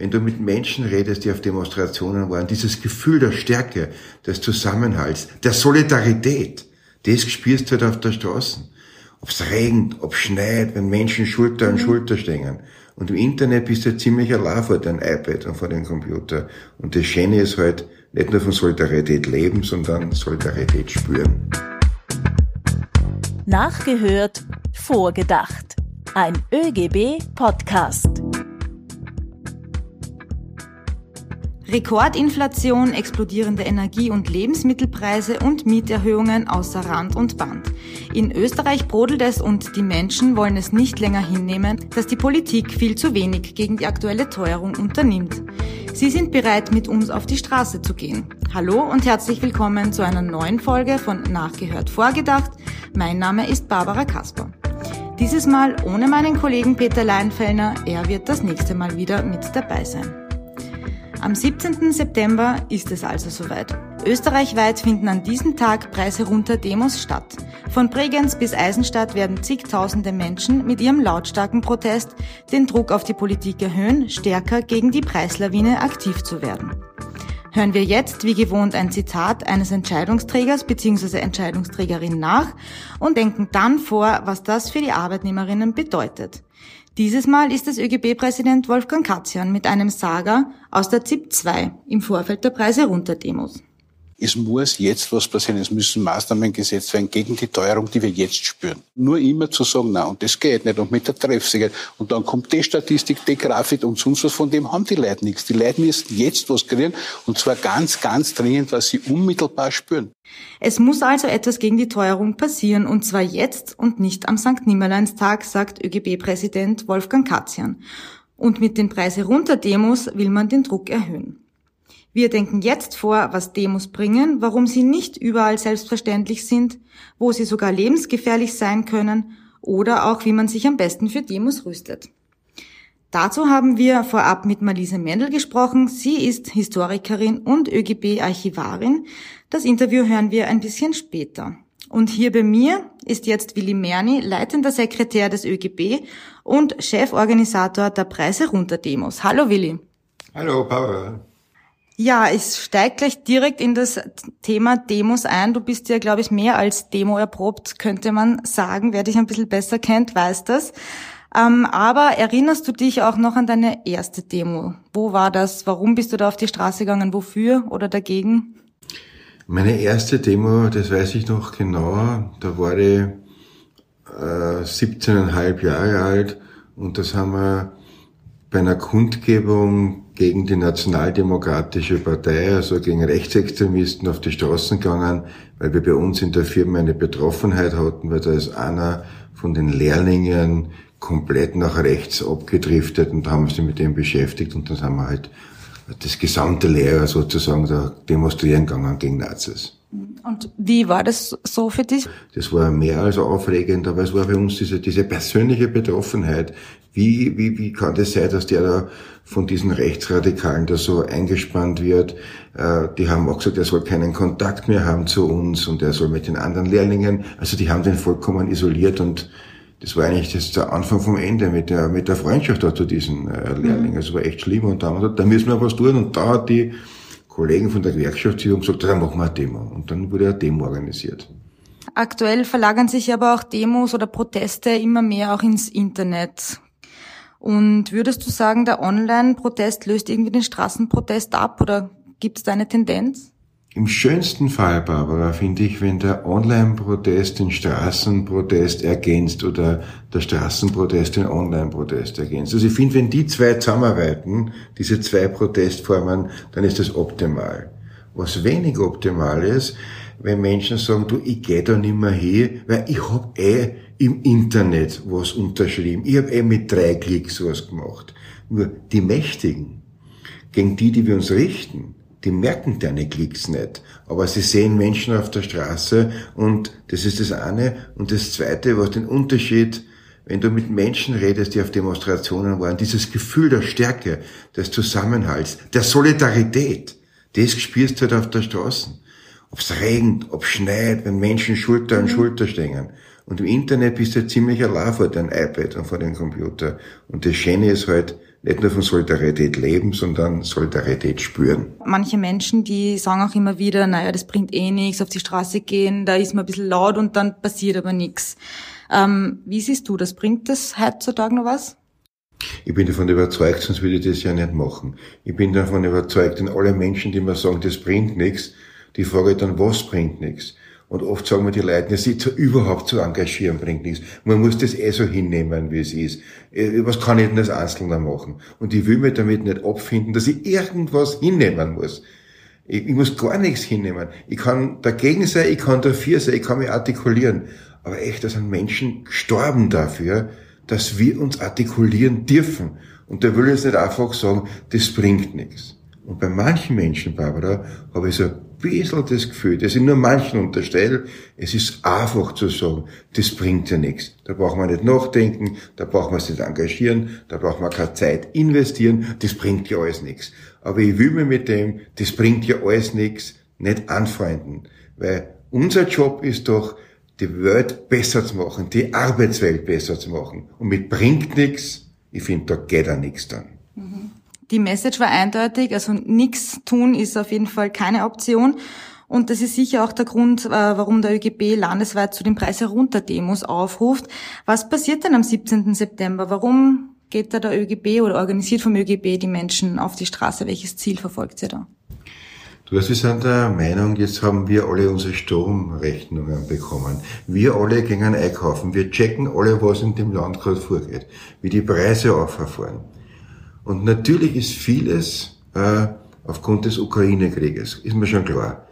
Wenn du mit Menschen redest, die auf Demonstrationen waren, dieses Gefühl der Stärke, des Zusammenhalts, der Solidarität, das spürst du halt auf der Straße. Ob's regnet, ob's schneit, wenn Menschen Schulter an mhm. Schulter stehen. Und im Internet bist du ziemlich allein vor deinem iPad und vor dem Computer. Und das Schöne ist halt, nicht nur von Solidarität leben, sondern Solidarität spüren. Nachgehört, vorgedacht. Ein ÖGB-Podcast. Rekordinflation, explodierende Energie- und Lebensmittelpreise und Mieterhöhungen außer Rand und Band. In Österreich brodelt es und die Menschen wollen es nicht länger hinnehmen, dass die Politik viel zu wenig gegen die aktuelle Teuerung unternimmt. Sie sind bereit, mit uns auf die Straße zu gehen. Hallo und herzlich willkommen zu einer neuen Folge von Nachgehört Vorgedacht. Mein Name ist Barbara Kasper. Dieses Mal ohne meinen Kollegen Peter Leinfellner. Er wird das nächste Mal wieder mit dabei sein. Am 17. September ist es also soweit. Österreichweit finden an diesem Tag Preise runter Demos statt. Von Bregenz bis Eisenstadt werden zigtausende Menschen mit ihrem lautstarken Protest den Druck auf die Politik erhöhen, stärker gegen die Preislawine aktiv zu werden. Hören wir jetzt wie gewohnt ein Zitat eines Entscheidungsträgers bzw. Entscheidungsträgerin nach und denken dann vor, was das für die Arbeitnehmerinnen bedeutet. Dieses Mal ist es ÖGB-Präsident Wolfgang Katzian mit einem Saga aus der ZIP 2 im Vorfeld der Preise runter Demos. Es muss jetzt was passieren. Es müssen Maßnahmen gesetzt werden gegen die Teuerung, die wir jetzt spüren. Nur immer zu sagen, na, und das geht nicht, und mit der Treffsicherheit. Und dann kommt die Statistik, die Grafik und sonst was, von dem haben die Leute nichts. Die Leute müssen jetzt was kriegen, und zwar ganz, ganz dringend, was sie unmittelbar spüren. Es muss also etwas gegen die Teuerung passieren, und zwar jetzt und nicht am St. Nimmerleinstag, sagt ÖGB-Präsident Wolfgang Katzian. Und mit den Preise runter Demos will man den Druck erhöhen. Wir denken jetzt vor, was Demos bringen, warum sie nicht überall selbstverständlich sind, wo sie sogar lebensgefährlich sein können oder auch wie man sich am besten für Demos rüstet. Dazu haben wir vorab mit Malise Mendel gesprochen. Sie ist Historikerin und ÖGB-Archivarin. Das Interview hören wir ein bisschen später. Und hier bei mir ist jetzt Willi Merni, leitender Sekretär des ÖGB und Cheforganisator der Preise runter Demos. Hallo Willi. Hallo Paula. Ja, ich steige gleich direkt in das Thema Demos ein. Du bist ja, glaube ich, mehr als Demo erprobt, könnte man sagen. Wer dich ein bisschen besser kennt, weiß das. Ähm, aber erinnerst du dich auch noch an deine erste Demo? Wo war das? Warum bist du da auf die Straße gegangen? Wofür oder dagegen? Meine erste Demo, das weiß ich noch genau. Da war ich äh, 17,5 Jahre alt und das haben wir bei einer Kundgebung gegen die Nationaldemokratische Partei, also gegen Rechtsextremisten auf die Straßen gegangen, weil wir bei uns in der Firma eine Betroffenheit hatten, weil da ist einer von den Lehrlingen komplett nach rechts abgedriftet und haben wir uns mit dem beschäftigt und dann haben wir halt das gesamte Lehrer sozusagen da demonstrieren gegangen gegen Nazis. Und wie war das so für dich? Das war mehr als aufregend, aber es war für uns diese, diese persönliche Betroffenheit. Wie, wie, wie kann das sein, dass der da von diesen Rechtsradikalen da so eingespannt wird? Äh, die haben auch gesagt, er soll keinen Kontakt mehr haben zu uns und er soll mit den anderen Lehrlingen, also die haben den vollkommen isoliert und das war eigentlich das der Anfang vom Ende mit der, mit der Freundschaft da zu diesen äh, Lehrlingen. Also war echt schlimm und da haben wir gesagt, da müssen wir was tun und da hat die Kollegen von der Gewerkschaftsführung gesagt, dann machen wir eine Demo. Und dann wurde eine Demo organisiert. Aktuell verlagern sich aber auch Demos oder Proteste immer mehr auch ins Internet. Und würdest du sagen, der Online-Protest löst irgendwie den Straßenprotest ab oder gibt es da eine Tendenz? Im schönsten Fall, Barbara, finde ich, wenn der Online-Protest den Straßenprotest ergänzt oder der Straßenprotest den Online-Protest ergänzt. Also ich finde, wenn die zwei zusammenarbeiten, diese zwei Protestformen, dann ist das optimal. Was wenig optimal ist, wenn Menschen sagen, du, ich gehe da nicht mehr hin, weil ich hab eh im Internet was unterschrieben. Ich hab eh mit drei Klicks was gemacht. Nur die Mächtigen, gegen die, die wir uns richten, die merken deine Klicks nicht. Aber sie sehen Menschen auf der Straße und das ist das eine. Und das zweite, was den Unterschied, wenn du mit Menschen redest, die auf Demonstrationen waren, dieses Gefühl der Stärke, des Zusammenhalts, der Solidarität, das spürst du halt auf der Straße. Ob's regnet, ob's schneit, wenn Menschen Schulter an mhm. Schulter stehen. Und im Internet bist du ziemlich allein vor deinem iPad und vor dem Computer. Und das Schöne ist halt, nicht nur von Solidarität leben, sondern Solidarität spüren. Manche Menschen, die sagen auch immer wieder, naja, das bringt eh nichts, auf die Straße gehen, da ist man ein bisschen laut und dann passiert aber nichts. Ähm, wie siehst du das? Bringt das heutzutage noch was? Ich bin davon überzeugt, sonst würde ich das ja nicht machen. Ich bin davon überzeugt, denn alle Menschen, die mir sagen, das bringt nichts, die frage ich dann, was bringt nichts? Und oft sagen mir die Leute, sich zu, überhaupt zu engagieren bringt nichts. Man muss das eh so hinnehmen, wie es ist. Äh, was kann ich denn als Einzelner machen? Und ich will mir damit nicht abfinden, dass ich irgendwas hinnehmen muss. Ich, ich muss gar nichts hinnehmen. Ich kann dagegen sein, ich kann dafür sein, ich kann mich artikulieren. Aber echt, da sind Menschen gestorben dafür, dass wir uns artikulieren dürfen. Und da will ich jetzt nicht einfach sagen, das bringt nichts. Und bei manchen Menschen, Barbara, habe ich so bisschen das Gefühl, dass ich nur manchen unterstelle, es ist einfach zu sagen, das bringt ja nichts. Da braucht man nicht nachdenken, da braucht man sich nicht engagieren, da braucht man keine Zeit investieren, das bringt ja alles nichts. Aber ich will mir mit dem, das bringt ja alles nichts, nicht anfreunden. Weil unser Job ist doch, die Welt besser zu machen, die Arbeitswelt besser zu machen. Und mit bringt nichts, ich finde, da geht auch nichts dann. Die Message war eindeutig, also nichts tun ist auf jeden Fall keine Option. Und das ist sicher auch der Grund, äh, warum der ÖGB landesweit zu den Preis herunter Demos aufruft. Was passiert denn am 17. September? Warum geht da der ÖGB oder organisiert vom ÖGB die Menschen auf die Straße? Welches Ziel verfolgt ihr da? Du, wir sind der Meinung, jetzt haben wir alle unsere Stromrechnungen bekommen. Wir alle gehen einkaufen. Wir checken alle, was in dem Land gerade vorgeht. Wie die Preise auffahren. Und natürlich ist vieles äh, aufgrund des Ukraine-Krieges, ist mir schon klar.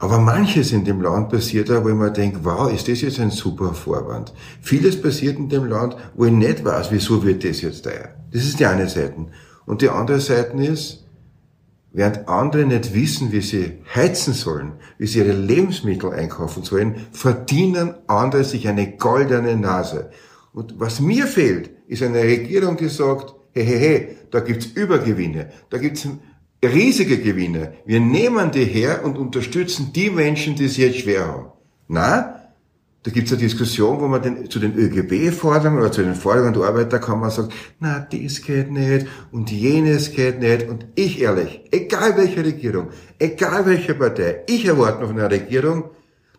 Aber manches in dem Land passiert da, wo ich mir denke, wow, ist das jetzt ein super Vorwand. Vieles passiert in dem Land, wo ich nicht weiß, wieso wird das jetzt teuer. Das ist die eine Seite. Und die andere Seite ist, während andere nicht wissen, wie sie heizen sollen, wie sie ihre Lebensmittel einkaufen sollen, verdienen andere sich eine goldene Nase. Und was mir fehlt, ist eine Regierung, die sagt, hey, hey, hey, da gibt's Übergewinne, da gibt's riesige Gewinne. Wir nehmen die her und unterstützen die Menschen, die es jetzt schwer haben. Na, da gibt's eine Diskussion, wo man den, zu den ÖGB fordern oder zu den Forderungen der Arbeiter kann man sagen, na, das geht nicht und jenes geht nicht. Und ich ehrlich, egal welche Regierung, egal welche Partei, ich erwarte noch eine Regierung,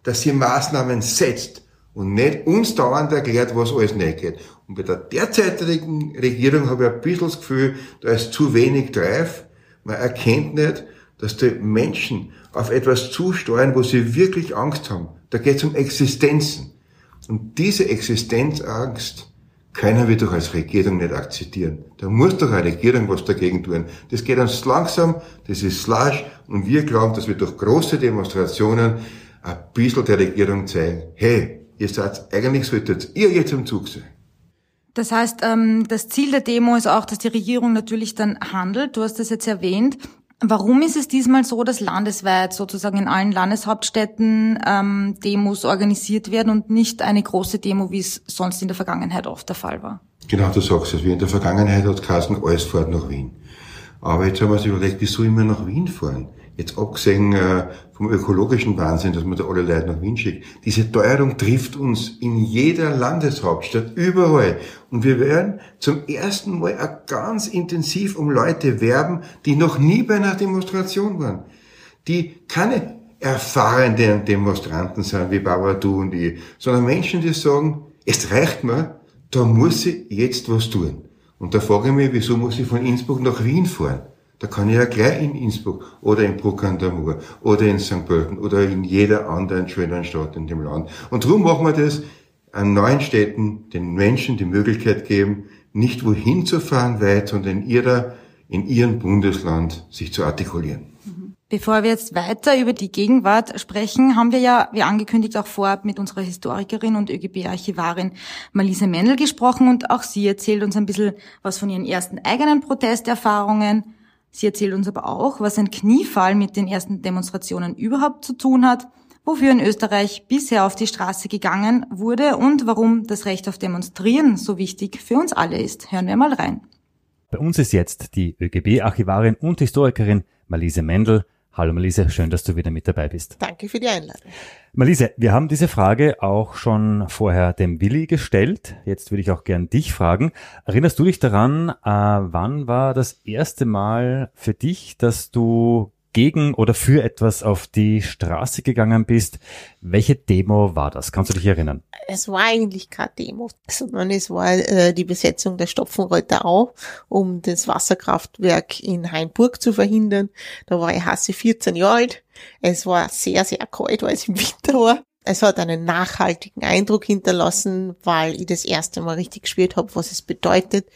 dass sie Maßnahmen setzt, und nicht uns dauernd erklärt, was alles nicht geht. Und bei der derzeitigen Regierung habe ich ein bisschen das Gefühl, da ist zu wenig Drive. Man erkennt nicht, dass die Menschen auf etwas zusteuern, wo sie wirklich Angst haben. Da geht es um Existenzen. Und diese Existenzangst können wir doch als Regierung nicht akzeptieren. Da muss doch eine Regierung was dagegen tun. Das geht uns langsam, das ist slash, und wir glauben, dass wir durch große Demonstrationen ein bisschen der Regierung zeigen, hey, ihr seid, eigentlich solltet ihr jetzt im Zug sein. Das heißt, ähm, das Ziel der Demo ist auch, dass die Regierung natürlich dann handelt. Du hast das jetzt erwähnt. Warum ist es diesmal so, dass landesweit sozusagen in allen Landeshauptstädten ähm, Demos organisiert werden und nicht eine große Demo, wie es sonst in der Vergangenheit oft der Fall war? Genau, du sagst es. Wie in der Vergangenheit hat Kassen alles fährt nach Wien. Aber jetzt haben wir uns überlegt, wieso immer nach Wien fahren? Jetzt abgesehen äh, vom ökologischen Wahnsinn, dass man da alle Leute nach Wien schickt. Diese Teuerung trifft uns in jeder Landeshauptstadt, überall. Und wir werden zum ersten Mal auch ganz intensiv um Leute werben, die noch nie bei einer Demonstration waren. Die keine erfahrenen Demonstranten sind, wie Barbara, du und ich, sondern Menschen, die sagen, es reicht mir, da muss ich jetzt was tun. Und da frage ich mich, wieso muss ich von Innsbruck nach Wien fahren? Da kann ich ja gleich in Innsbruck oder in Bruck an der Mur oder in St. Pölten oder in jeder anderen schönen Stadt in dem Land. Und darum machen wir das an neuen Städten den Menschen die Möglichkeit geben, nicht wohin zu fahren weit, sondern in ihrer, in ihrem Bundesland sich zu artikulieren. Bevor wir jetzt weiter über die Gegenwart sprechen, haben wir ja, wie angekündigt, auch vorab mit unserer Historikerin und ÖGB-Archivarin Malise Mendel gesprochen und auch sie erzählt uns ein bisschen was von ihren ersten eigenen Protesterfahrungen, Sie erzählt uns aber auch, was ein Kniefall mit den ersten Demonstrationen überhaupt zu tun hat, wofür in Österreich bisher auf die Straße gegangen wurde und warum das Recht auf Demonstrieren so wichtig für uns alle ist. Hören wir mal rein. Bei uns ist jetzt die ÖGB-Archivarin und Historikerin Malise Mendel. Hallo Malise, schön, dass du wieder mit dabei bist. Danke für die Einladung. Malise, wir haben diese Frage auch schon vorher dem Willi gestellt. Jetzt würde ich auch gern dich fragen. Erinnerst du dich daran, äh, wann war das erste Mal für dich, dass du gegen oder für etwas auf die Straße gegangen bist. Welche Demo war das? Kannst du dich erinnern? Es war eigentlich keine Demo, sondern es war äh, die Besetzung der Stopfenreuther Au, um das Wasserkraftwerk in Hainburg zu verhindern. Da war ich hasse 14 Jahre alt. Es war sehr, sehr kalt, weil es im Winter war. Es hat einen nachhaltigen Eindruck hinterlassen, weil ich das erste Mal richtig gespürt habe, was es bedeutet,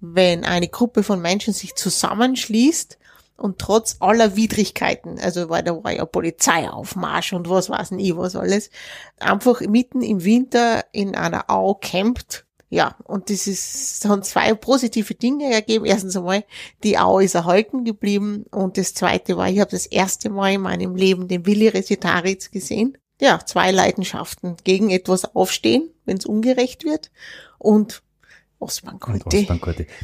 wenn eine Gruppe von Menschen sich zusammenschließt und trotz aller Widrigkeiten, also weil da war ja Polizeiaufmarsch und was weiß ich was alles, einfach mitten im Winter in einer Au campt. Ja, und das ist, haben zwei positive Dinge ergeben. Erstens einmal, die Au ist erhalten geblieben und das zweite war, ich habe das erste Mal in meinem Leben den Willi Resitaritz gesehen. Ja, zwei Leidenschaften. Gegen etwas aufstehen, wenn es ungerecht wird und Ostbank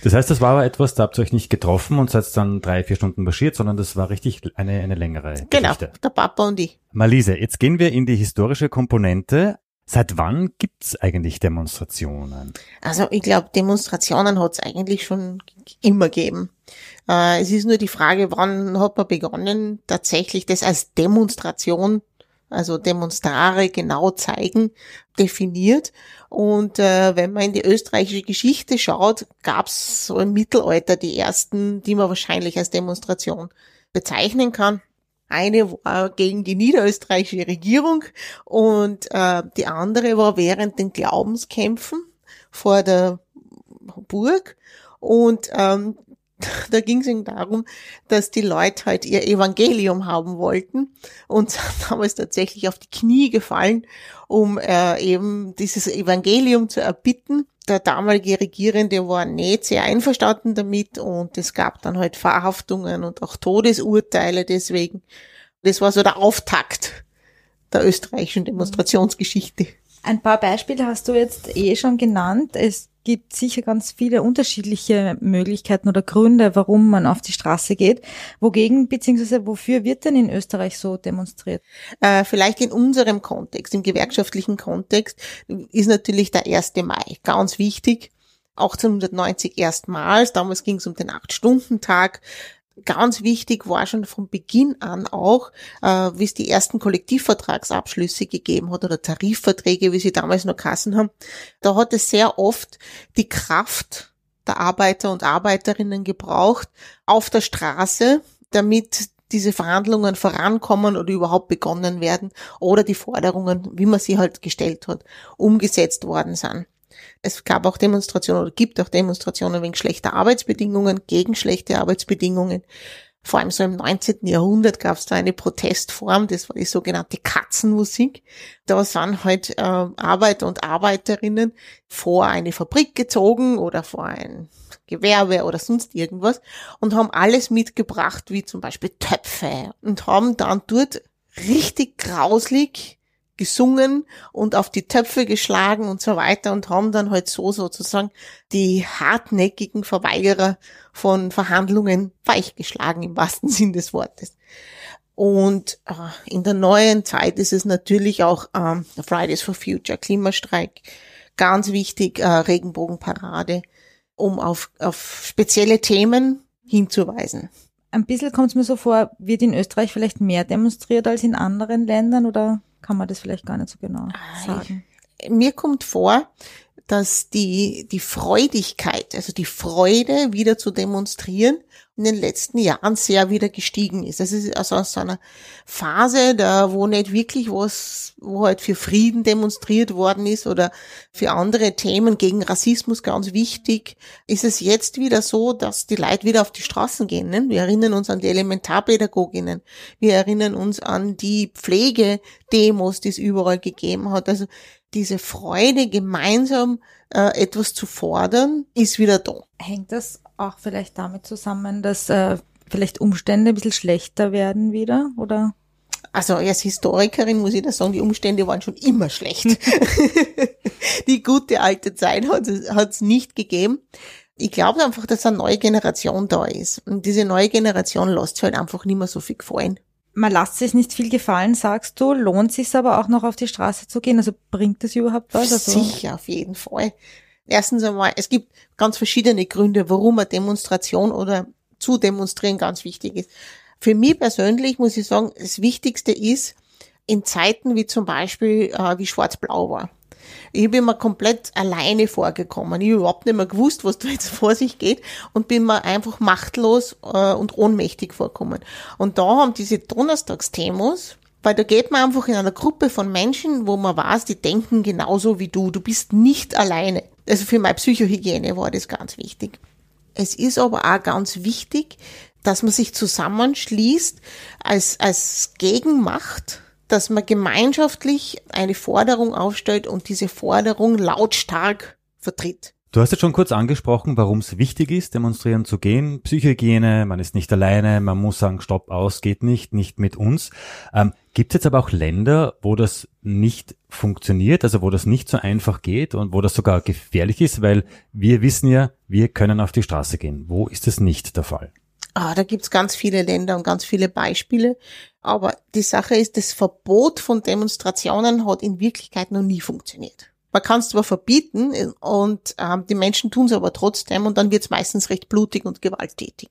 das heißt, das war aber etwas, da habt ihr euch nicht getroffen und seid dann drei, vier Stunden marschiert, sondern das war richtig eine, eine längere genau, Geschichte. Genau, der Papa und ich. Malise, jetzt gehen wir in die historische Komponente. Seit wann gibt's eigentlich Demonstrationen? Also ich glaube, Demonstrationen hat's eigentlich schon immer gegeben. Äh, es ist nur die Frage, wann hat man begonnen, tatsächlich das als Demonstration also Demonstrare genau zeigen, definiert. Und äh, wenn man in die österreichische Geschichte schaut, gab es so im Mittelalter die ersten, die man wahrscheinlich als Demonstration bezeichnen kann. Eine war gegen die niederösterreichische Regierung und äh, die andere war während den Glaubenskämpfen vor der Burg. Und ähm, da ging es ihnen darum, dass die Leute halt ihr Evangelium haben wollten und sind damals tatsächlich auf die Knie gefallen, um äh, eben dieses Evangelium zu erbitten. Der damalige Regierende war nicht sehr einverstanden damit und es gab dann halt Verhaftungen und auch Todesurteile deswegen. Das war so der Auftakt der österreichischen Demonstrationsgeschichte. Ein paar Beispiele hast du jetzt eh schon genannt. Es gibt sicher ganz viele unterschiedliche Möglichkeiten oder Gründe, warum man auf die Straße geht. Wogegen bzw. wofür wird denn in Österreich so demonstriert? Äh, vielleicht in unserem Kontext, im gewerkschaftlichen Kontext, ist natürlich der 1. Mai ganz wichtig. 1890 erstmals, damals ging es um den Acht-Stunden-Tag, ganz wichtig war schon von Beginn an auch, äh, wie es die ersten Kollektivvertragsabschlüsse gegeben hat oder Tarifverträge, wie sie damals noch Kassen haben. Da hat es sehr oft die Kraft der Arbeiter und Arbeiterinnen gebraucht auf der Straße, damit diese Verhandlungen vorankommen oder überhaupt begonnen werden oder die Forderungen, wie man sie halt gestellt hat, umgesetzt worden sind. Es gab auch Demonstrationen oder gibt auch Demonstrationen wegen schlechter Arbeitsbedingungen, gegen schlechte Arbeitsbedingungen. Vor allem so im 19. Jahrhundert gab es da eine Protestform, das war die sogenannte Katzenmusik. Da sind halt äh, Arbeiter und Arbeiterinnen vor eine Fabrik gezogen oder vor ein Gewerbe oder sonst irgendwas und haben alles mitgebracht, wie zum Beispiel Töpfe und haben dann dort richtig grauslig gesungen und auf die Töpfe geschlagen und so weiter und haben dann halt so sozusagen die hartnäckigen Verweigerer von Verhandlungen weichgeschlagen im wahrsten Sinn des Wortes. Und äh, in der neuen Zeit ist es natürlich auch ähm, Fridays for Future, Klimastreik, ganz wichtig, äh, Regenbogenparade, um auf, auf spezielle Themen hinzuweisen. Ein bisschen kommt es mir so vor, wird in Österreich vielleicht mehr demonstriert als in anderen Ländern oder kann man das vielleicht gar nicht so genau sagen. Mir kommt vor, dass die, die Freudigkeit, also die Freude wieder zu demonstrieren, in den letzten Jahren sehr wieder gestiegen ist. Das ist also aus einer Phase, da wo nicht wirklich was, wo halt für Frieden demonstriert worden ist oder für andere Themen gegen Rassismus ganz wichtig, ist es jetzt wieder so, dass die Leute wieder auf die Straßen gehen. Ne? Wir erinnern uns an die Elementarpädagoginnen. Wir erinnern uns an die Pflegedemos, die es überall gegeben hat. Also diese Freude, gemeinsam äh, etwas zu fordern, ist wieder da. Hängt das auch vielleicht damit zusammen, dass äh, vielleicht Umstände ein bisschen schlechter werden wieder, oder? Also als Historikerin muss ich da sagen, die Umstände waren schon immer schlecht. die gute alte Zeit hat es nicht gegeben. Ich glaube einfach, dass eine neue Generation da ist. Und diese neue Generation lässt sich halt einfach nicht mehr so viel gefallen. Man lässt sich nicht viel gefallen, sagst du. Lohnt sich aber auch noch auf die Straße zu gehen? Also bringt das überhaupt was? Also Sicher, auf jeden Fall. Erstens einmal, es gibt ganz verschiedene Gründe, warum eine Demonstration oder zu demonstrieren ganz wichtig ist. Für mich persönlich muss ich sagen, das Wichtigste ist, in Zeiten wie zum Beispiel, äh, wie Schwarz-Blau war. Ich bin mir komplett alleine vorgekommen. Ich habe überhaupt nicht mehr gewusst, was da jetzt vor sich geht und bin mir einfach machtlos äh, und ohnmächtig vorgekommen. Und da haben diese Donnerstagsthemos, weil da geht man einfach in einer Gruppe von Menschen, wo man weiß, die denken genauso wie du. Du bist nicht alleine. Also für meine Psychohygiene war das ganz wichtig. Es ist aber auch ganz wichtig, dass man sich zusammenschließt als, als Gegenmacht dass man gemeinschaftlich eine Forderung aufstellt und diese Forderung lautstark vertritt. Du hast jetzt schon kurz angesprochen, warum es wichtig ist, demonstrieren zu gehen. Psychohygiene, man ist nicht alleine, man muss sagen, stopp aus, geht nicht, nicht mit uns. Ähm, Gibt es jetzt aber auch Länder, wo das nicht funktioniert, also wo das nicht so einfach geht und wo das sogar gefährlich ist, weil wir wissen ja, wir können auf die Straße gehen. Wo ist es nicht der Fall? Ah, da gibt's ganz viele Länder und ganz viele Beispiele. Aber die Sache ist, das Verbot von Demonstrationen hat in Wirklichkeit noch nie funktioniert. Man kann es zwar verbieten und ähm, die Menschen tun es aber trotzdem und dann wird es meistens recht blutig und gewalttätig.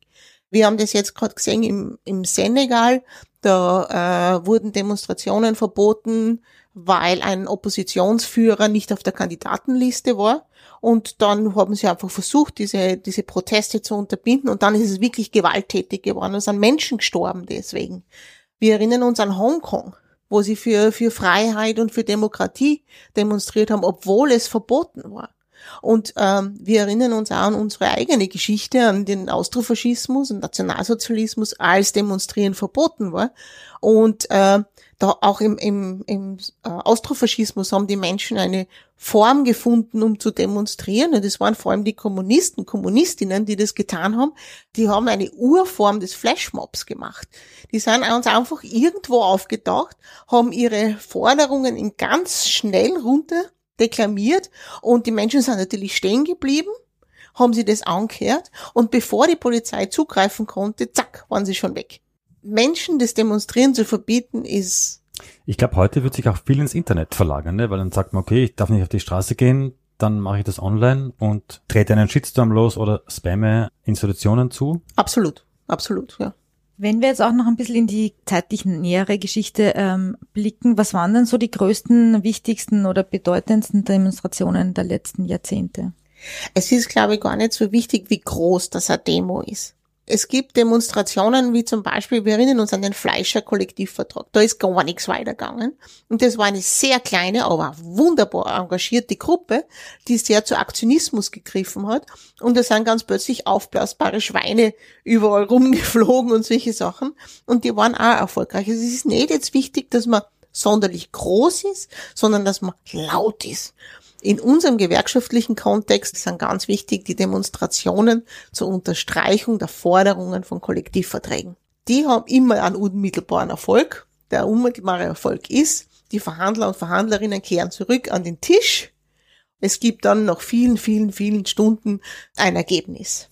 Wir haben das jetzt gerade gesehen im, im Senegal, da äh, wurden Demonstrationen verboten, weil ein Oppositionsführer nicht auf der Kandidatenliste war. Und dann haben sie einfach versucht, diese, diese Proteste zu unterbinden. Und dann ist es wirklich gewalttätig geworden. Es sind Menschen gestorben deswegen. Wir erinnern uns an Hongkong, wo sie für, für Freiheit und für Demokratie demonstriert haben, obwohl es verboten war. Und ähm, wir erinnern uns auch an unsere eigene Geschichte, an den Austrofaschismus und Nationalsozialismus, als Demonstrieren verboten war. Und äh, da auch im, im, im äh, Austrofaschismus haben die Menschen eine Form gefunden, um zu demonstrieren. Und das waren vor allem die Kommunisten, Kommunistinnen, die das getan haben. Die haben eine Urform des Flashmobs gemacht. Die sind uns einfach irgendwo aufgetaucht, haben ihre Forderungen in ganz schnell runter deklamiert und die Menschen sind natürlich stehen geblieben, haben sie das angehört und bevor die Polizei zugreifen konnte, zack, waren sie schon weg. Menschen das Demonstrieren zu verbieten, ist. Ich glaube, heute wird sich auch viel ins Internet verlagern, ne? weil dann sagt man, okay, ich darf nicht auf die Straße gehen, dann mache ich das online und trete einen Shitstorm los oder spamme Institutionen zu. Absolut, absolut, ja. Wenn wir jetzt auch noch ein bisschen in die zeitlich nähere Geschichte ähm, blicken, was waren denn so die größten, wichtigsten oder bedeutendsten Demonstrationen der letzten Jahrzehnte? Es ist, glaube ich, gar nicht so wichtig, wie groß das eine Demo ist. Es gibt Demonstrationen, wie zum Beispiel, wir erinnern uns an den Fleischer Kollektivvertrag. Da ist gar nichts weitergegangen. Und das war eine sehr kleine, aber wunderbar engagierte Gruppe, die sehr zu Aktionismus gegriffen hat. Und da sind ganz plötzlich aufblasbare Schweine überall rumgeflogen und solche Sachen. Und die waren auch erfolgreich. Also es ist nicht jetzt wichtig, dass man sonderlich groß ist, sondern dass man laut ist. In unserem gewerkschaftlichen Kontext sind ganz wichtig die Demonstrationen zur Unterstreichung der Forderungen von Kollektivverträgen. Die haben immer einen unmittelbaren Erfolg. Der unmittelbare Erfolg ist, die Verhandler und Verhandlerinnen kehren zurück an den Tisch. Es gibt dann nach vielen, vielen, vielen Stunden ein Ergebnis.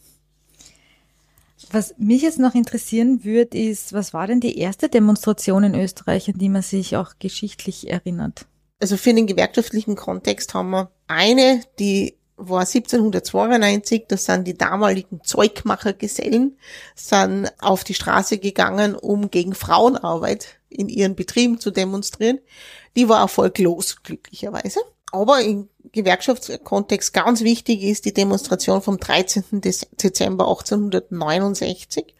Was mich jetzt noch interessieren würde, ist, was war denn die erste Demonstration in Österreich, an die man sich auch geschichtlich erinnert? Also für den gewerkschaftlichen Kontext haben wir eine, die war 1792, das sind die damaligen Zeugmachergesellen, sind auf die Straße gegangen, um gegen Frauenarbeit in ihren Betrieben zu demonstrieren. Die war erfolglos, glücklicherweise. Aber im Gewerkschaftskontext ganz wichtig ist die Demonstration vom 13. Dezember 1869.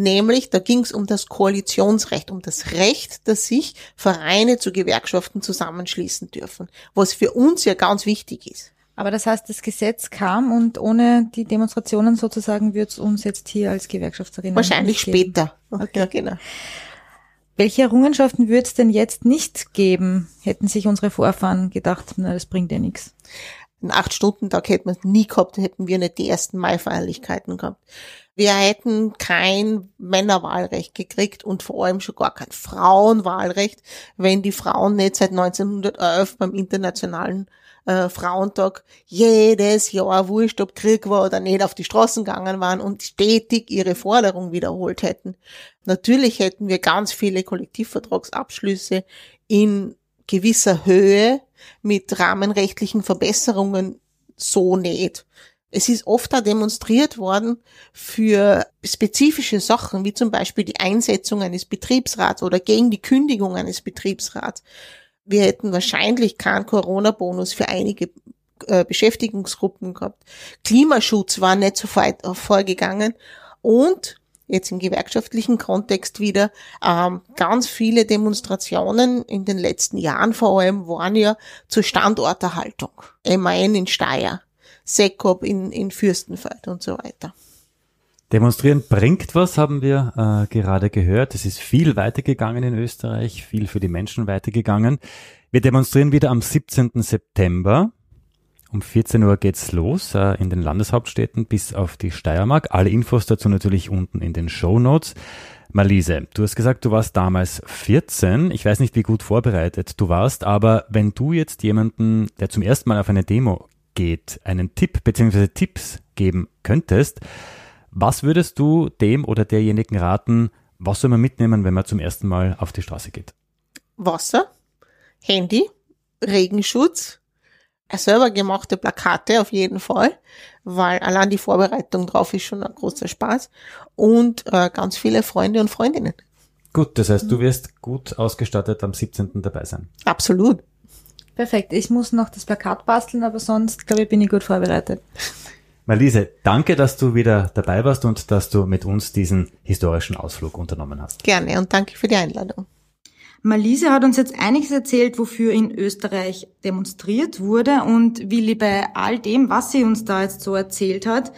Nämlich, da ging es um das Koalitionsrecht, um das Recht, dass sich Vereine zu Gewerkschaften zusammenschließen dürfen, was für uns ja ganz wichtig ist. Aber das heißt, das Gesetz kam und ohne die Demonstrationen sozusagen wird es uns jetzt hier als Gewerkschaftserinnen Wahrscheinlich später. Okay. Ja, genau. Welche Errungenschaften würde es denn jetzt nicht geben, hätten sich unsere Vorfahren gedacht, na, das bringt ja nichts? Einen Acht-Stunden-Tag hätten wir nie gehabt, hätten wir nicht die ersten Mai-Feierlichkeiten gehabt. Wir hätten kein Männerwahlrecht gekriegt und vor allem schon gar kein Frauenwahlrecht, wenn die Frauen nicht seit 1911 beim Internationalen äh, Frauentag jedes Jahr, wurscht ob Krieg war oder nicht, auf die Straßen gegangen waren und stetig ihre Forderung wiederholt hätten. Natürlich hätten wir ganz viele Kollektivvertragsabschlüsse in gewisser Höhe mit rahmenrechtlichen Verbesserungen so nicht. Es ist oft auch demonstriert worden für spezifische Sachen, wie zum Beispiel die Einsetzung eines Betriebsrats oder gegen die Kündigung eines Betriebsrats. Wir hätten wahrscheinlich keinen Corona-Bonus für einige äh, Beschäftigungsgruppen gehabt. Klimaschutz war nicht so weit vorgegangen und jetzt im gewerkschaftlichen Kontext wieder, ähm, ganz viele Demonstrationen in den letzten Jahren vor allem waren ja zur Standorterhaltung. MAN in Steyr, Sekop in, in Fürstenfeld und so weiter. Demonstrieren bringt was, haben wir äh, gerade gehört. Es ist viel weitergegangen in Österreich, viel für die Menschen weitergegangen. Wir demonstrieren wieder am 17. September. Um 14 Uhr geht's los äh, in den Landeshauptstädten bis auf die Steiermark. Alle Infos dazu natürlich unten in den Show Notes. Malise, du hast gesagt, du warst damals 14. Ich weiß nicht, wie gut vorbereitet du warst, aber wenn du jetzt jemanden, der zum ersten Mal auf eine Demo geht, einen Tipp bzw. Tipps geben könntest, was würdest du dem oder derjenigen raten, was soll man mitnehmen, wenn man zum ersten Mal auf die Straße geht? Wasser, Handy, Regenschutz, selber gemachte Plakate auf jeden Fall, weil allein die Vorbereitung drauf ist schon ein großer Spaß und äh, ganz viele Freunde und Freundinnen. Gut, das heißt, du wirst gut ausgestattet am 17. dabei sein. Absolut. Perfekt. Ich muss noch das Plakat basteln, aber sonst, glaube ich, bin ich gut vorbereitet. Malise, danke, dass du wieder dabei warst und dass du mit uns diesen historischen Ausflug unternommen hast. Gerne und danke für die Einladung. Malise hat uns jetzt einiges erzählt, wofür in Österreich demonstriert wurde und Willi, bei all dem, was sie uns da jetzt so erzählt hat,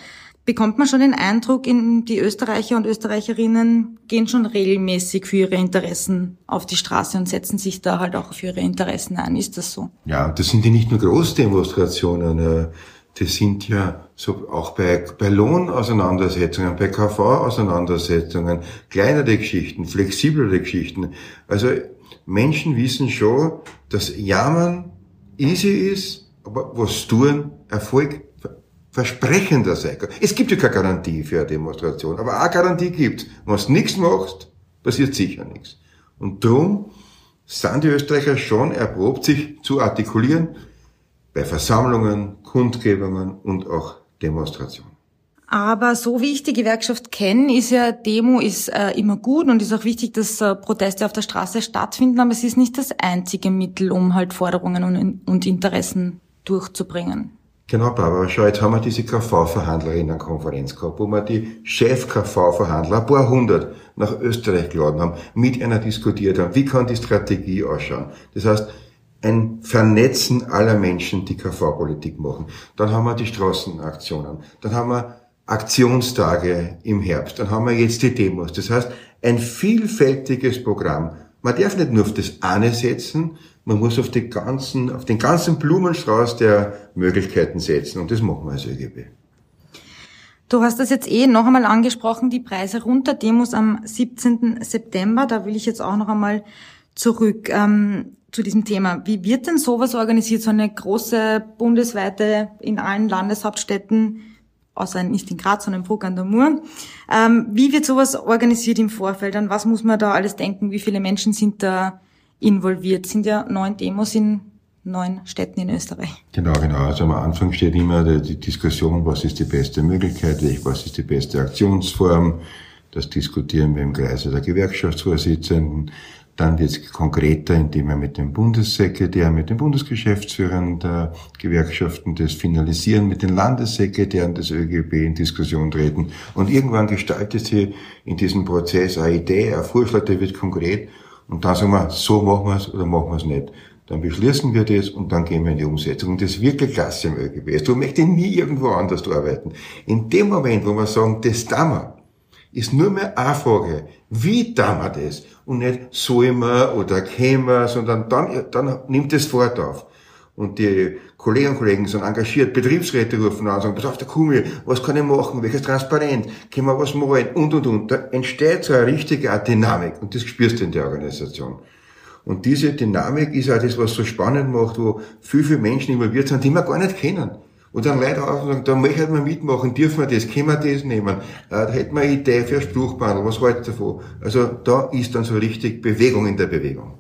bekommt man schon den Eindruck, in die Österreicher und Österreicherinnen gehen schon regelmäßig für ihre Interessen auf die Straße und setzen sich da halt auch für ihre Interessen ein. Ist das so? Ja, das sind ja nicht nur Großdemonstrationen. Das sind ja so auch bei, bei Lohnauseinandersetzungen, bei KV-Auseinandersetzungen, kleinere Geschichten, flexiblere Geschichten. Also Menschen wissen schon, dass Jammern easy ist, aber was tun Erfolg versprechender sein kann. Es gibt ja keine Garantie für eine Demonstration, aber eine Garantie gibt. Wenn du nichts machst, passiert sicher nichts. Und darum sind die Österreicher schon erprobt, sich zu artikulieren, bei Versammlungen, Kundgebungen und auch Demonstrationen. Aber so wie ich die Gewerkschaft kenne, ist ja Demo ist äh, immer gut und ist auch wichtig, dass äh, Proteste auf der Straße stattfinden, aber es ist nicht das einzige Mittel, um halt Forderungen und, und Interessen durchzubringen. Genau, Barbara, schau, jetzt haben wir diese KV-Verhandlerinnenkonferenz gehabt, wo wir die Chef-KV-Verhandler, ein paar hundert, nach Österreich geladen haben, mit einer diskutiert haben, wie kann die Strategie ausschauen. Das heißt, ein Vernetzen aller Menschen, die KV-Politik machen. Dann haben wir die Straßenaktionen. Dann haben wir Aktionstage im Herbst. Dann haben wir jetzt die Demos. Das heißt, ein vielfältiges Programm. Man darf nicht nur auf das eine setzen, man muss auf, die ganzen, auf den ganzen Blumenstrauß der Möglichkeiten setzen. Und das machen wir als ÖGB. Du hast das jetzt eh noch einmal angesprochen, die Preise runter, Demos am 17. September. Da will ich jetzt auch noch einmal zurück. Ähm, zu diesem Thema. Wie wird denn sowas organisiert, so eine große bundesweite in allen Landeshauptstädten, außer nicht in Graz, sondern in Bruck an der Mur? Ähm, wie wird sowas organisiert im Vorfeld? An was muss man da alles denken? Wie viele Menschen sind da involviert? Sind ja neun Demos in neun Städten in Österreich. Genau, genau. Also am Anfang steht immer die Diskussion, was ist die beste Möglichkeit, was ist die beste Aktionsform. Das diskutieren wir im Kreise der Gewerkschaftsvorsitzenden. Dann wird es konkreter, indem wir mit dem Bundessekretär, mit den Bundesgeschäftsführern der Gewerkschaften das finalisieren, mit den Landessekretären des ÖGB in Diskussion treten. Und irgendwann gestaltet sich in diesem Prozess eine Idee, ein Vorschlag, der wird konkret. Und dann sagen wir, so machen wir es oder machen wir es nicht. Dann beschließen wir das und dann gehen wir in die Umsetzung. Und das ist wirklich klasse im ÖGB. Du möchtest nie irgendwo anders arbeiten. In dem Moment, wo wir sagen, das tun wir, ist nur mehr eine Frage, wie tun wir das? Und nicht soll man oder kämen sondern dann, dann nimmt es Fahrt auf. und die Kolleginnen und Kollegen sind engagiert, Betriebsräte rufen an und sagen, pass auf, der Kummel, was kann ich machen, welches Transparent, können wir was malen und, und, und. Da entsteht so eine richtige Dynamik und das spürst du in der Organisation. Und diese Dynamik ist auch das, was so spannend macht, wo viel, viele Menschen involviert sind, die wir gar nicht kennen. Und dann Leute auf und sagen, da möchten wir mitmachen, dürfen wir das, können wir das nehmen, äh, da hätten wir eine Idee für ein Spruchbandel, was haltet davon? Also da ist dann so richtig Bewegung in der Bewegung.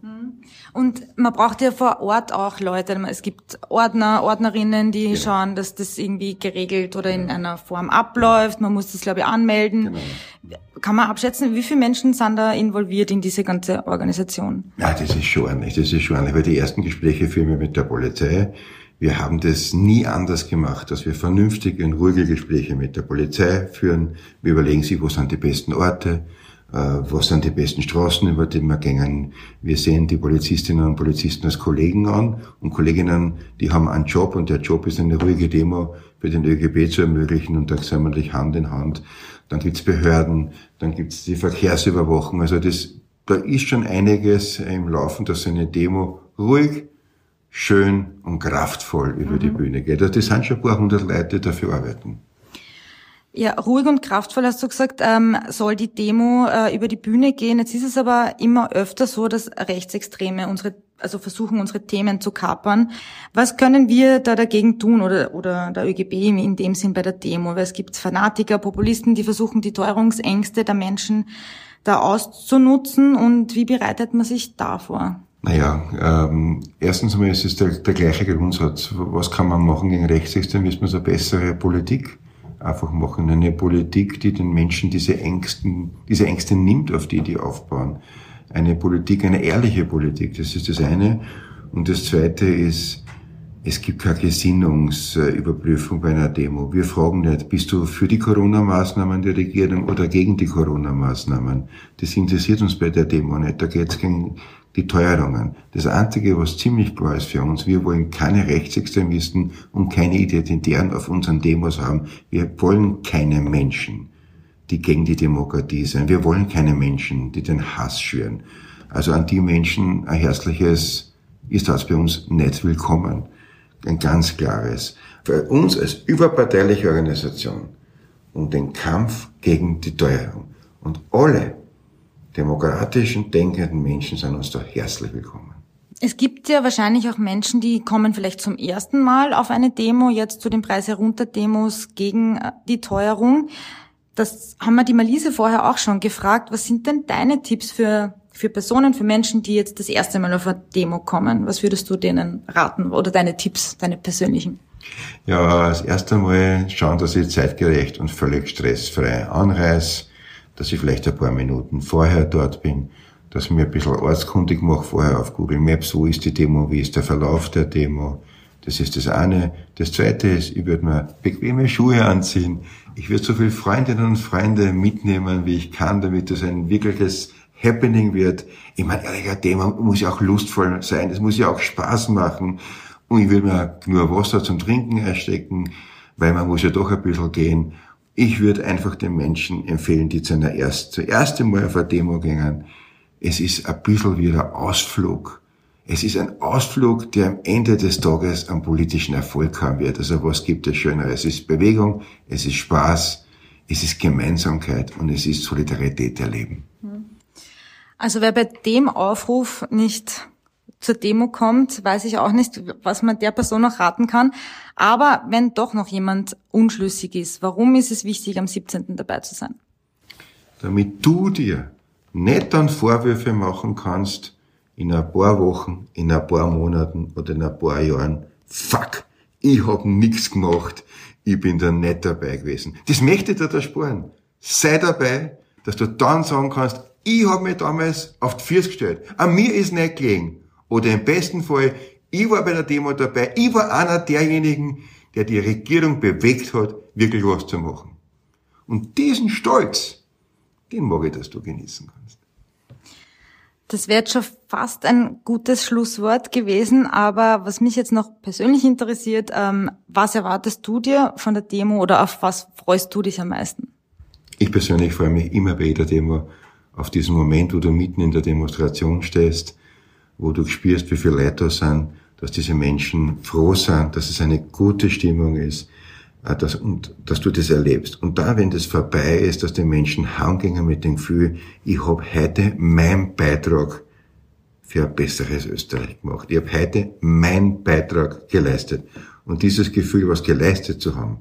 Und man braucht ja vor Ort auch Leute. Es gibt Ordner, Ordnerinnen, die genau. schauen, dass das irgendwie geregelt oder in einer Form abläuft. Man muss das, glaube ich, anmelden. Genau. Kann man abschätzen, wie viele Menschen sind da involviert in diese ganze Organisation? Ja, das ist schon ordentlich. Das ist schon ordentlich. Weil die ersten Gespräche führen wir mit der Polizei. Wir haben das nie anders gemacht, dass wir vernünftige und ruhige Gespräche mit der Polizei führen. Wir überlegen sich, wo sind die besten Orte äh, was sind die besten Straßen, über die wir gehen. Wir sehen die Polizistinnen und Polizisten als Kollegen an und Kolleginnen, die haben einen Job und der Job ist eine ruhige Demo für den ÖGB zu ermöglichen und da sind wir Hand in Hand. Dann gibt's Behörden, dann gibt's die Verkehrsüberwachung. Also das, da ist schon einiges im Laufen, dass eine Demo ruhig, schön und kraftvoll über mhm. die Bühne geht. Also das sind schon ein paar hundert Leute, die dafür arbeiten. Ja, ruhig und kraftvoll hast du gesagt, ähm, soll die Demo äh, über die Bühne gehen. Jetzt ist es aber immer öfter so, dass Rechtsextreme unsere, also versuchen, unsere Themen zu kapern. Was können wir da dagegen tun oder, oder der ÖGB in dem Sinn bei der Demo? Weil es gibt Fanatiker, Populisten, die versuchen, die Teuerungsängste der Menschen da auszunutzen. Und wie bereitet man sich davor? Naja, ähm, erstens einmal ist es der, der gleiche Grundsatz. Was kann man machen gegen Rechtsextremismus? Eine bessere Politik einfach machen. Eine Politik, die den Menschen diese Ängsten, diese Ängste nimmt, auf die die aufbauen. Eine Politik, eine ehrliche Politik, das ist das eine. Und das zweite ist, es gibt keine Gesinnungsüberprüfung bei einer Demo. Wir fragen nicht, bist du für die Corona-Maßnahmen der Regierung oder gegen die Corona-Maßnahmen? Das interessiert uns bei der Demo nicht. Da geht es gegen die Teuerungen. Das Einzige, was ziemlich klar ist für uns, wir wollen keine Rechtsextremisten und keine Identitären auf unseren Demos haben. Wir wollen keine Menschen, die gegen die Demokratie sind. Wir wollen keine Menschen, die den Hass schüren. Also an die Menschen ein herzliches ist das bei uns nicht willkommen. Ein ganz klares. Für uns als überparteiliche Organisation um den Kampf gegen die Teuerung. Und alle demokratischen, denkenden Menschen sind uns da herzlich willkommen. Es gibt ja wahrscheinlich auch Menschen, die kommen vielleicht zum ersten Mal auf eine Demo, jetzt zu den Preis herunter Demos gegen äh, die Teuerung. Das haben wir die Malise vorher auch schon gefragt. Was sind denn deine Tipps für, für Personen, für Menschen, die jetzt das erste Mal auf eine Demo kommen? Was würdest du denen raten oder deine Tipps, deine persönlichen? Ja, als erstes Mal schauen, dass ich zeitgerecht und völlig stressfrei anreise dass ich vielleicht ein paar Minuten vorher dort bin, dass ich mir ein bisschen ortskundig mache vorher auf Google Maps, wo ist die Demo, wie ist der Verlauf der Demo. Das ist das eine. Das zweite ist, ich würde mir bequeme Schuhe anziehen. Ich würde so viele Freundinnen und Freunde mitnehmen, wie ich kann, damit das ein wirkliches Happening wird. Ich meine, ehrlich, ein Demo muss ja auch lustvoll sein, es muss ja auch Spaß machen. Und ich würde mir nur Wasser zum Trinken erstecken, weil man muss ja doch ein bisschen gehen. Ich würde einfach den Menschen empfehlen, die zu einer erst, zuerst einmal auf eine Demo gingen. Es ist ein bisschen wie ein Ausflug. Es ist ein Ausflug, der am Ende des Tages einen politischen Erfolg haben wird. Also was gibt es Schöneres? Es ist Bewegung, es ist Spaß, es ist Gemeinsamkeit und es ist Solidarität erleben. Also wer bei dem Aufruf nicht zur Demo kommt, weiß ich auch nicht, was man der Person noch raten kann. Aber wenn doch noch jemand unschlüssig ist, warum ist es wichtig, am 17. dabei zu sein? Damit du dir nicht dann Vorwürfe machen kannst, in ein paar Wochen, in ein paar Monaten oder in ein paar Jahren, fuck, ich hab nichts gemacht, ich bin da nicht dabei gewesen. Das möchte dir da sparen. Sei dabei, dass du dann sagen kannst, ich hab mich damals auf die Füße gestellt. An mir ist nicht gelegen. Oder im besten Fall, ich war bei der Demo dabei, ich war einer derjenigen, der die Regierung bewegt hat, wirklich was zu machen. Und diesen Stolz, den mag ich, dass du genießen kannst. Das wäre jetzt schon fast ein gutes Schlusswort gewesen, aber was mich jetzt noch persönlich interessiert, ähm, was erwartest du dir von der Demo oder auf was freust du dich am meisten? Ich persönlich freue mich immer bei jeder Demo auf diesen Moment, wo du mitten in der Demonstration stehst, wo du spürst, wie viele Leute da sind, dass diese Menschen froh sind, dass es eine gute Stimmung ist, äh, dass, und dass du das erlebst. Und da, wenn das vorbei ist, dass die Menschen heimgehen mit dem Gefühl, ich habe heute meinen Beitrag für ein besseres Österreich gemacht. Ich habe heute meinen Beitrag geleistet. Und dieses Gefühl, was geleistet zu haben,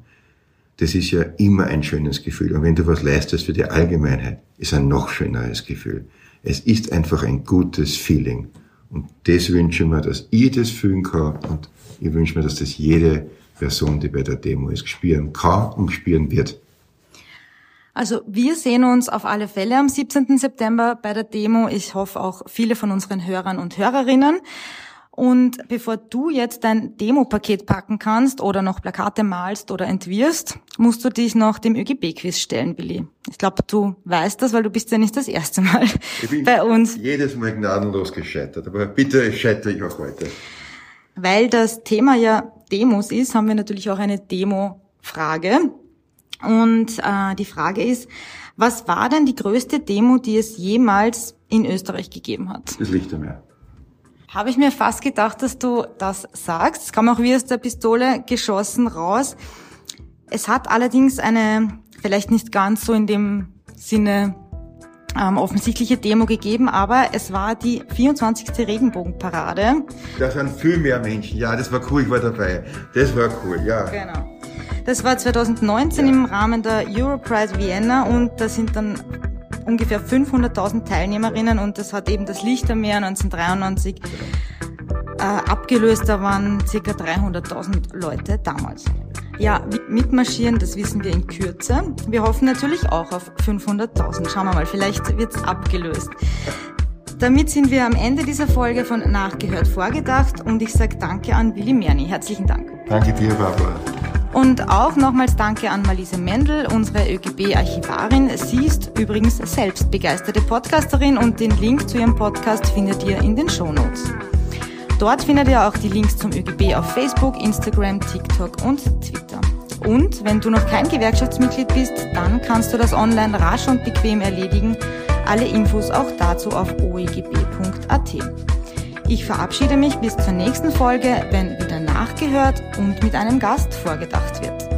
das ist ja immer ein schönes Gefühl. Und wenn du was leistest für die Allgemeinheit, ist ein noch schöneres Gefühl. Es ist einfach ein gutes Feeling. Und das wünsche ich mir, dass ich das fühlen kann. Und ich wünsche mir, dass das jede Person, die bei der Demo ist, spüren kann und spüren wird. Also wir sehen uns auf alle Fälle am 17. September bei der Demo. Ich hoffe auch viele von unseren Hörern und Hörerinnen. Und bevor du jetzt dein Demo-Paket packen kannst oder noch Plakate malst oder entwirrst, musst du dich noch dem ÖGB-Quiz stellen, Billy. Ich glaube, du weißt das, weil du bist ja nicht das erste Mal bei uns. Jedes Mal gnadenlos gescheitert, aber bitte scheitere ich auch heute. Weil das Thema ja Demos ist, haben wir natürlich auch eine Demo-Frage. Und äh, die Frage ist, was war denn die größte Demo, die es jemals in Österreich gegeben hat? Das Lichtermeer. Habe ich mir fast gedacht, dass du das sagst. Es kam auch wie aus der Pistole geschossen raus. Es hat allerdings eine, vielleicht nicht ganz so in dem Sinne ähm, offensichtliche Demo gegeben, aber es war die 24. Regenbogenparade. Da sind viel mehr Menschen. Ja, das war cool, ich war dabei. Das war cool, ja. Genau. Das war 2019 ja. im Rahmen der Europride Vienna und da sind dann ungefähr 500.000 Teilnehmerinnen und das hat eben das Lichtermeer 1993 äh, abgelöst. Da waren circa 300.000 Leute damals. Ja, mitmarschieren, das wissen wir in Kürze. Wir hoffen natürlich auch auf 500.000. Schauen wir mal, vielleicht wird's abgelöst. Damit sind wir am Ende dieser Folge von Nachgehört vorgedacht und ich sage danke an Willi Merni. Herzlichen Dank. Danke dir, Barbara. Und auch nochmals Danke an Malise Mendel, unsere ÖGB-Archivarin. Sie ist übrigens selbst begeisterte Podcasterin und den Link zu ihrem Podcast findet ihr in den Shownotes. Dort findet ihr auch die Links zum ÖGB auf Facebook, Instagram, TikTok und Twitter. Und wenn du noch kein Gewerkschaftsmitglied bist, dann kannst du das online rasch und bequem erledigen. Alle Infos auch dazu auf oegb.at. Ich verabschiede mich bis zur nächsten Folge, wenn wieder nachgehört und mit einem Gast vorgedacht wird.